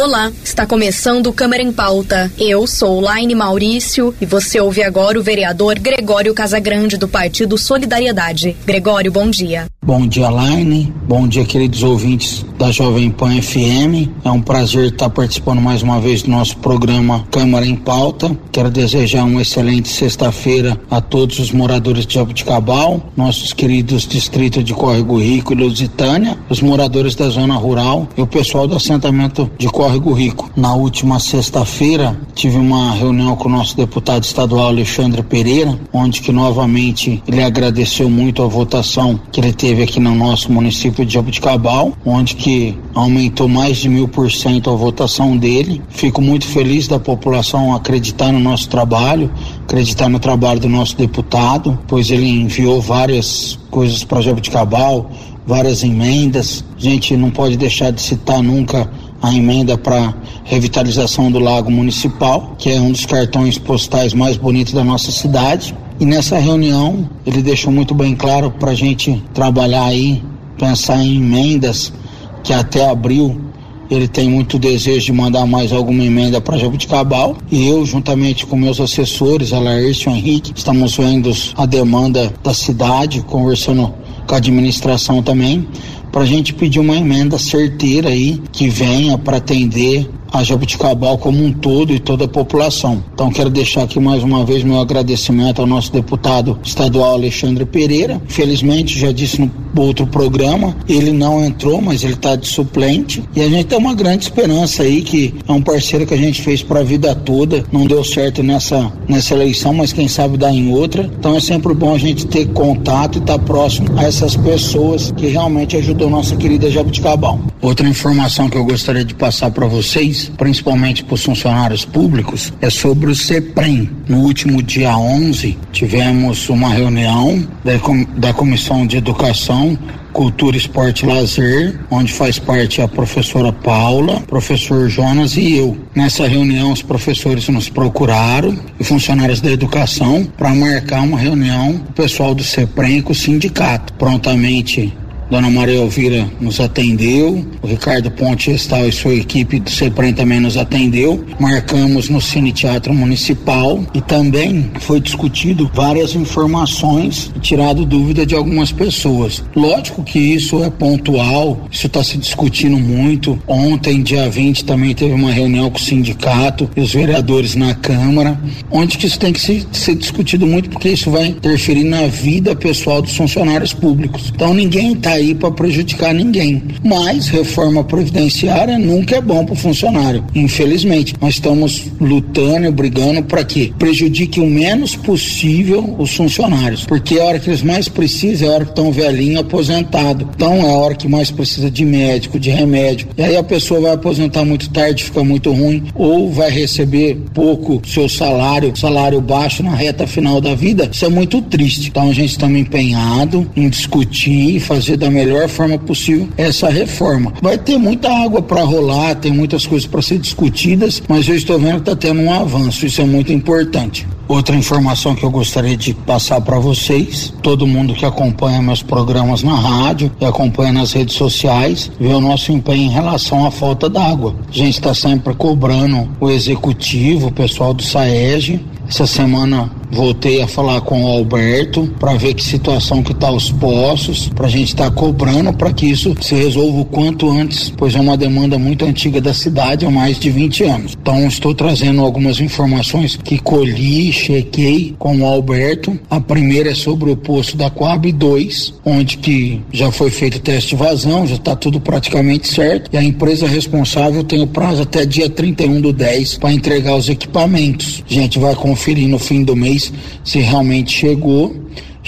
Olá, está começando Câmara em Pauta. Eu sou Laine Maurício e você ouve agora o vereador Gregório Casagrande do Partido Solidariedade. Gregório, bom dia. Bom dia, Laine. Bom dia, queridos ouvintes da Jovem Pan FM. É um prazer estar participando mais uma vez do nosso programa Câmara em Pauta. Quero desejar uma excelente sexta-feira a todos os moradores de Jabuticabal, nossos queridos distritos de Córrego Rico e Lusitânia, os moradores da zona rural e o pessoal do assentamento de Córrego Rico. Na última sexta-feira, tive uma reunião com o nosso deputado estadual Alexandre Pereira, onde que novamente ele agradeceu muito a votação que ele teve aqui no nosso município de Jabuticabal, onde que aumentou mais de mil por cento a votação dele. Fico muito feliz da população acreditar no nosso trabalho, acreditar no trabalho do nosso deputado, pois ele enviou várias coisas para Jabuticabal, várias emendas. A gente não pode deixar de citar nunca a emenda para revitalização do Lago Municipal, que é um dos cartões postais mais bonitos da nossa cidade. E nessa reunião ele deixou muito bem claro para a gente trabalhar aí, pensar em emendas que até abril ele tem muito desejo de mandar mais alguma emenda para Jabuticabal e eu, juntamente com meus assessores, a e Henrique, estamos vendo a demanda da cidade, conversando com a administração também, para a gente pedir uma emenda certeira aí que venha para atender a Jabuticabal como um todo e toda a população. Então quero deixar aqui mais uma vez meu agradecimento ao nosso deputado estadual Alexandre Pereira. Felizmente, já disse no outro programa, ele não entrou, mas ele está de suplente e a gente tem uma grande esperança aí que é um parceiro que a gente fez para a vida toda. Não deu certo nessa nessa eleição, mas quem sabe dar em outra. Então é sempre bom a gente ter contato e estar tá próximo a essas pessoas que realmente ajudou nossa querida Jabuticabal. Outra informação que eu gostaria de passar para vocês principalmente para os funcionários públicos, é sobre o CEPREM. No último dia 11, tivemos uma reunião da, da Comissão de Educação Cultura, Esporte e Lazer, onde faz parte a professora Paula, professor Jonas e eu. Nessa reunião, os professores nos procuraram e funcionários da educação para marcar uma reunião com o pessoal do CEPREM com o sindicato. Prontamente Dona Maria Elvira nos atendeu, o Ricardo Ponte Estal e sua equipe do CEPREM também nos atendeu. Marcamos no Cine Teatro Municipal e também foi discutido várias informações e tirado dúvida de algumas pessoas. Lógico que isso é pontual, isso está se discutindo muito. Ontem, dia 20, também teve uma reunião com o sindicato e os vereadores na Câmara, onde que isso tem que ser, ser discutido muito, porque isso vai interferir na vida pessoal dos funcionários públicos. Então ninguém está aí para prejudicar ninguém. Mas reforma previdenciária nunca é bom para o funcionário, infelizmente. Nós estamos lutando e brigando para que prejudique o menos possível os funcionários, porque é a hora que eles mais precisam é a hora que estão velhinho aposentado. Então é a hora que mais precisa de médico, de remédio. E aí a pessoa vai aposentar muito tarde, fica muito ruim, ou vai receber pouco seu salário, salário baixo na reta final da vida. Isso é muito triste. Então a gente está empenhado em discutir e fazer da da melhor forma possível essa reforma. Vai ter muita água para rolar, tem muitas coisas para ser discutidas, mas eu estou vendo que está tendo um avanço, isso é muito importante. Outra informação que eu gostaria de passar para vocês, todo mundo que acompanha meus programas na rádio e acompanha nas redes sociais, vê o nosso empenho em relação à falta d'água. A gente está sempre cobrando o executivo, o pessoal do SAEG. Essa semana voltei a falar com o Alberto para ver que situação que tá os poços, para a gente estar tá cobrando para que isso se resolva o quanto antes, pois é uma demanda muito antiga da cidade há mais de 20 anos. Então estou trazendo algumas informações que colhi, chequei com o Alberto. A primeira é sobre o poço da Coab 2, onde que já foi feito teste de vazão, já está tudo praticamente certo e a empresa responsável tem o prazo até dia 31 do 10 para entregar os equipamentos. A gente vai conferir no fim do mês se realmente chegou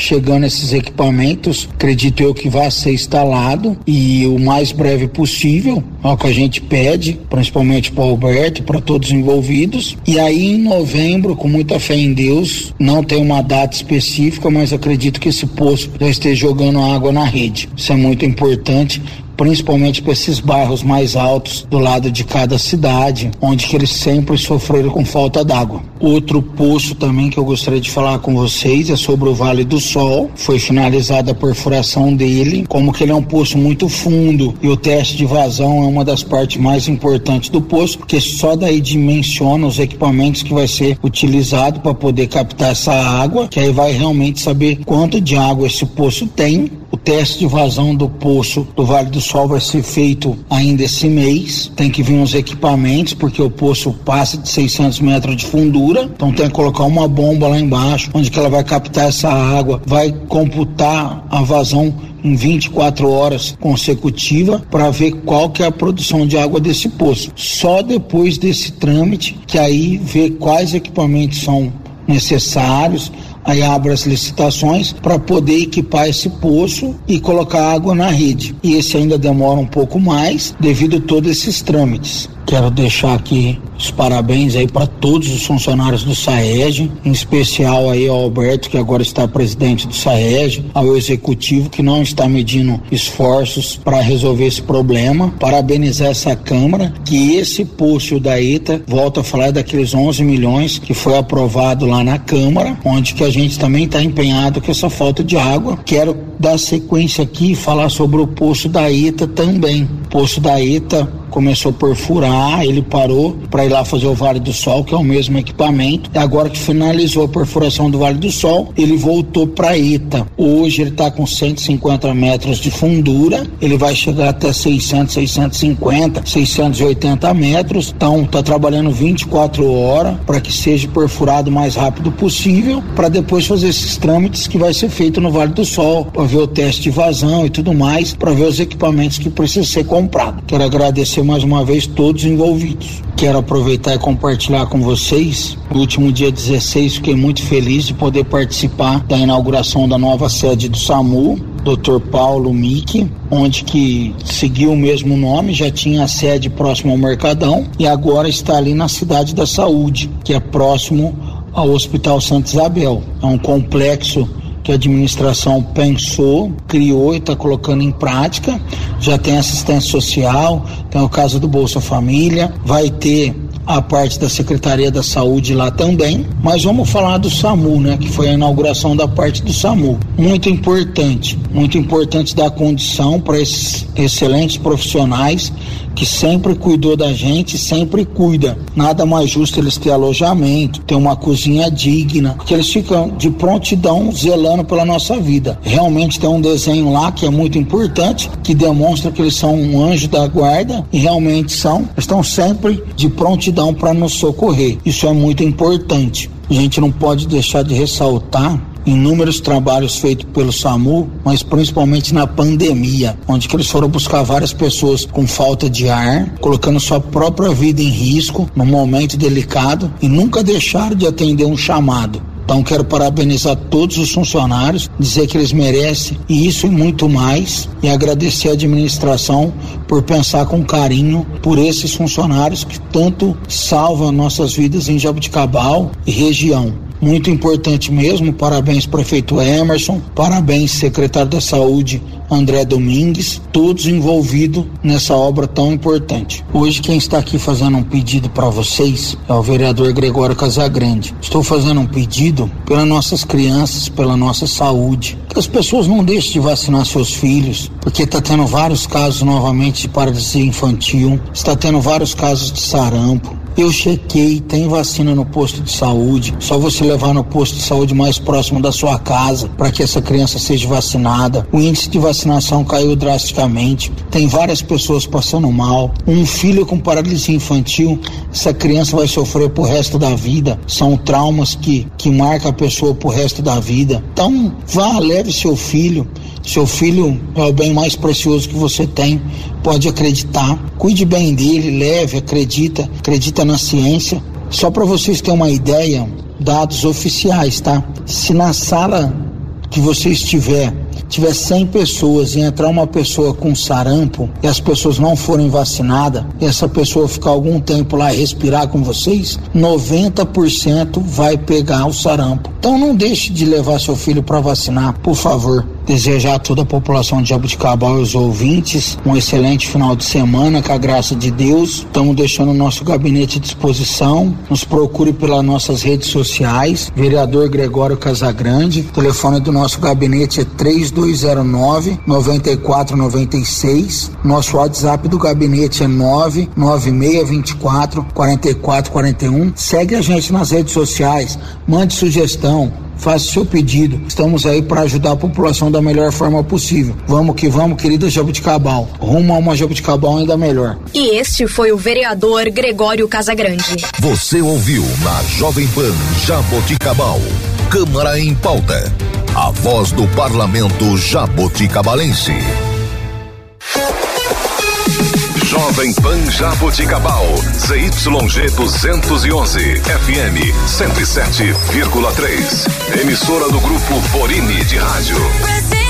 chegando esses equipamentos, acredito eu que vai ser instalado e o mais breve possível, é o que a gente pede, principalmente para o Alberto, para todos envolvidos. E aí em novembro, com muita fé em Deus, não tem uma data específica, mas acredito que esse poço já esteja jogando água na rede. Isso é muito importante principalmente para esses bairros mais altos do lado de cada cidade, onde que eles sempre sofreram com falta d'água. Outro poço também que eu gostaria de falar com vocês é sobre o Vale do Sol. Foi finalizada a perfuração dele, como que ele é um poço muito fundo e o teste de vazão é uma das partes mais importantes do poço, porque só daí dimensiona os equipamentos que vai ser utilizado para poder captar essa água, que aí vai realmente saber quanto de água esse poço tem o teste de vazão do poço do Vale do Sol vai ser feito ainda esse mês. Tem que vir uns equipamentos, porque o poço passa de 600 metros de fundura. Então tem que colocar uma bomba lá embaixo, onde que ela vai captar essa água, vai computar a vazão em 24 horas consecutiva para ver qual que é a produção de água desse poço. Só depois desse trâmite que aí vê quais equipamentos são necessários, aí abre as licitações para poder equipar esse poço e colocar água na rede. E esse ainda demora um pouco mais devido a todos esses trâmites. Quero deixar aqui os parabéns aí para todos os funcionários do SAEG, em especial aí ao Alberto, que agora está presidente do SAEG, ao executivo que não está medindo esforços para resolver esse problema. Parabenizar essa Câmara, que esse poço da ETA, volta a falar daqueles 11 milhões que foi aprovado lá na Câmara, onde que a gente também está empenhado com essa falta de água. Quero dar sequência aqui e falar sobre o poço da ETA também. O poço da ETA começou por furar, ele parou para ir lá fazer o Vale do Sol, que é o mesmo equipamento. E agora que finalizou a perfuração do Vale do Sol, ele voltou para Ita. Hoje ele está com 150 metros de fundura, ele vai chegar até 600, 650, 680 metros. Então está trabalhando 24 horas para que seja perfurado o mais rápido possível, para depois fazer esses trâmites que vai ser feito no Vale do Sol, para ver o teste de vazão e tudo mais, para ver os equipamentos que precisam ser comprados. Quero agradecer agradecer mais uma vez todos envolvidos. Quero aproveitar e compartilhar com vocês. No último dia 16, fiquei muito feliz de poder participar da inauguração da nova sede do SAMU, Dr. Paulo Mick, onde que seguiu o mesmo nome, já tinha a sede próximo ao Mercadão e agora está ali na Cidade da Saúde, que é próximo ao Hospital Santa Isabel. É um complexo que a administração pensou, criou e está colocando em prática. Já tem assistência social, tem o caso do Bolsa Família, vai ter a parte da Secretaria da Saúde lá também, mas vamos falar do SAMU, né, que foi a inauguração da parte do SAMU. Muito importante, muito importante dar condição para esses excelentes profissionais que sempre cuidou da gente, sempre cuida. Nada mais justo eles ter alojamento, ter uma cozinha digna, porque eles ficam de prontidão zelando pela nossa vida. Realmente tem um desenho lá que é muito importante, que demonstra que eles são um anjo da guarda e realmente são. Estão sempre de prontidão para nos socorrer. Isso é muito importante. A gente não pode deixar de ressaltar inúmeros trabalhos feitos pelo SAMU, mas principalmente na pandemia, onde eles foram buscar várias pessoas com falta de ar, colocando sua própria vida em risco num momento delicado e nunca deixaram de atender um chamado. Então quero parabenizar todos os funcionários, dizer que eles merecem isso e muito mais e agradecer a administração por pensar com carinho por esses funcionários que tanto salvam nossas vidas em Jabuticabal e região muito importante mesmo. Parabéns, prefeito Emerson, parabéns, secretário da Saúde André Domingues, todos envolvidos nessa obra tão importante. Hoje quem está aqui fazendo um pedido para vocês é o vereador Gregório Casagrande. Estou fazendo um pedido pelas nossas crianças, pela nossa saúde, que as pessoas não deixem de vacinar seus filhos, porque está tendo vários casos novamente de paralisia infantil, está tendo vários casos de sarampo. Eu chequei, tem vacina no posto de saúde. Só você levar no posto de saúde mais próximo da sua casa para que essa criança seja vacinada. O índice de vacinação caiu drasticamente. Tem várias pessoas passando mal. Um filho com paralisia infantil, essa criança vai sofrer pro resto da vida. São traumas que que marcam a pessoa pro resto da vida. Então, vá, leve seu filho. Seu filho é o bem mais precioso que você tem. Pode acreditar. Cuide bem dele, leve, acredita, acredita na ciência. Só para vocês terem uma ideia, dados oficiais, tá? Se na sala que você estiver tiver 100 pessoas e entrar uma pessoa com sarampo e as pessoas não forem vacinadas e essa pessoa ficar algum tempo lá respirar com vocês, 90% vai pegar o sarampo. Então não deixe de levar seu filho para vacinar, por favor. Desejar a toda a população de Jabuticabal e os ouvintes um excelente final de semana, com a graça de Deus. Estamos deixando o nosso gabinete à disposição. Nos procure pelas nossas redes sociais. Vereador Gregório Casagrande. O telefone do nosso gabinete é 3209 9496. Nosso WhatsApp do gabinete é 99624 4441. Segue a gente nas redes sociais. Mande sugestão faça seu pedido. Estamos aí para ajudar a população da melhor forma possível. Vamos que vamos, querida Jabuticabal. Rumo a uma Jabuticabal ainda melhor. E este foi o vereador Gregório Casagrande. Você ouviu na Jovem Pan Jaboticabal. Câmara em pauta. A voz do parlamento jaboticabalense. Jovem Pan Jaboticabal, ZYG 211, FM 107,3. Emissora do grupo Borini de Rádio. Brasil,